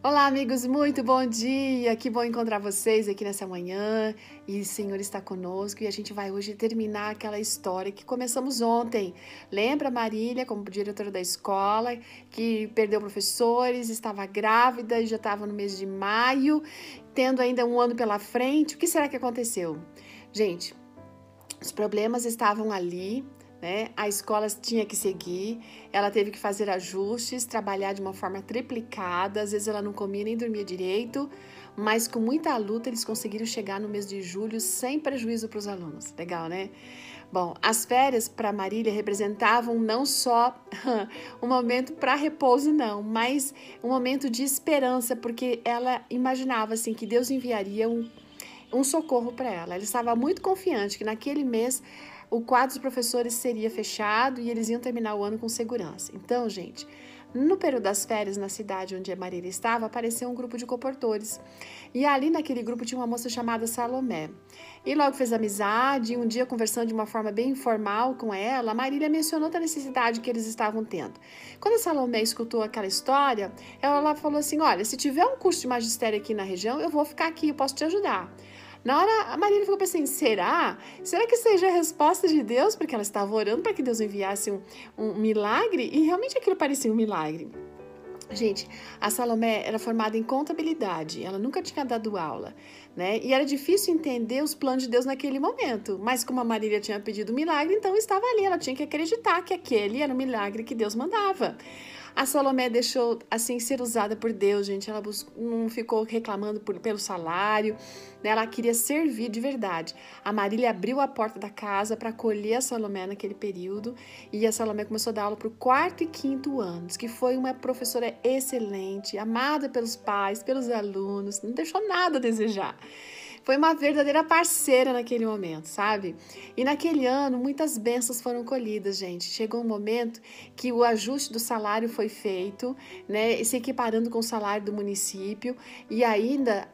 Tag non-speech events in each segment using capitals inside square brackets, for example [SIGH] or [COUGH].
Olá, amigos, muito bom dia! Que bom encontrar vocês aqui nessa manhã. E o Senhor está conosco e a gente vai hoje terminar aquela história que começamos ontem. Lembra Marília, como diretora da escola, que perdeu professores, estava grávida e já estava no mês de maio, tendo ainda um ano pela frente. O que será que aconteceu? Gente, os problemas estavam ali, né? A escola tinha que seguir, ela teve que fazer ajustes, trabalhar de uma forma triplicada, às vezes ela não comia nem dormia direito, mas com muita luta eles conseguiram chegar no mês de julho sem prejuízo para os alunos. Legal, né? Bom, as férias para Marília representavam não só [LAUGHS] um momento para repouso, não, mas um momento de esperança, porque ela imaginava assim que Deus enviaria um, um socorro para ela. Ela estava muito confiante que naquele mês o quadro dos professores seria fechado e eles iam terminar o ano com segurança. Então, gente, no período das férias, na cidade onde a Marília estava, apareceu um grupo de comportores. E ali naquele grupo tinha uma moça chamada Salomé. E logo fez amizade, e um dia conversando de uma forma bem informal com ela, a Marília mencionou a necessidade que eles estavam tendo. Quando a Salomé escutou aquela história, ela falou assim: Olha, se tiver um curso de magistério aqui na região, eu vou ficar aqui, eu posso te ajudar. Na hora, a Marília ficou pensando, será? Será que seja a resposta de Deus? Porque ela estava orando para que Deus enviasse um, um milagre e realmente aquilo parecia um milagre. Gente, a Salomé era formada em contabilidade, ela nunca tinha dado aula, né? E era difícil entender os planos de Deus naquele momento. Mas como a Marília tinha pedido milagre, então estava ali, ela tinha que acreditar que aquele era o milagre que Deus mandava. A Salomé deixou assim ser usada por Deus, gente. Ela não ficou reclamando por, pelo salário, né? ela queria servir de verdade. A Marília abriu a porta da casa para acolher a Salomé naquele período e a Salomé começou a dar aula para o quarto e quinto anos, que foi uma professora excelente, amada pelos pais, pelos alunos, não deixou nada a desejar foi uma verdadeira parceira naquele momento, sabe? E naquele ano, muitas bênçãos foram colhidas, gente. Chegou um momento que o ajuste do salário foi feito, né? Se equiparando com o salário do município, e ainda,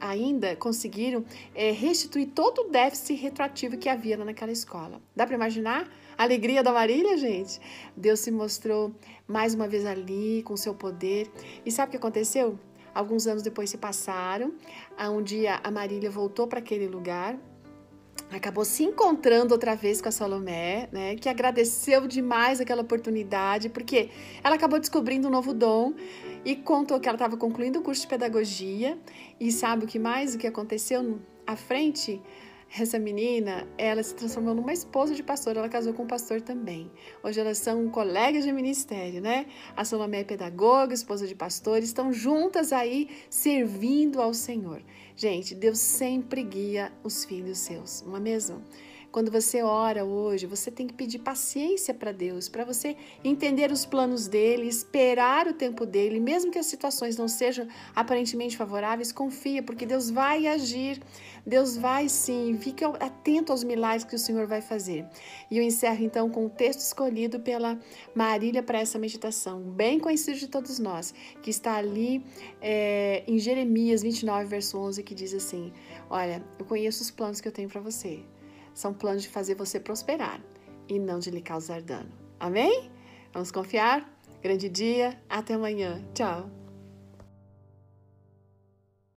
ainda conseguiram é, restituir todo o déficit retroativo que havia naquela escola. Dá para imaginar? A alegria da Marília, gente? Deus se mostrou mais uma vez ali com seu poder. E sabe o que aconteceu? Alguns anos depois se passaram. Um dia a Marília voltou para aquele lugar, acabou se encontrando outra vez com a Salomé, né, que agradeceu demais aquela oportunidade, porque ela acabou descobrindo um novo dom e contou que ela estava concluindo o curso de pedagogia e sabe o que mais o que aconteceu à frente? Essa menina, ela se transformou numa esposa de pastor, ela casou com um pastor também. Hoje elas são colegas de ministério, né? A Salomé é pedagoga, esposa de pastor, estão juntas aí servindo ao Senhor. Gente, Deus sempre guia os filhos seus, não é mesmo? Quando você ora hoje, você tem que pedir paciência para Deus, para você entender os planos dele, esperar o tempo dele, mesmo que as situações não sejam aparentemente favoráveis, confia, porque Deus vai agir. Deus vai sim, fique atento aos milagres que o Senhor vai fazer. E eu encerro então com o texto escolhido pela Marília para essa meditação, bem conhecido de todos nós, que está ali é, em Jeremias 29, verso 11, que diz assim: Olha, eu conheço os planos que eu tenho para você são planos de fazer você prosperar e não de lhe causar dano. Amém? Vamos confiar? Grande dia, até amanhã. Tchau.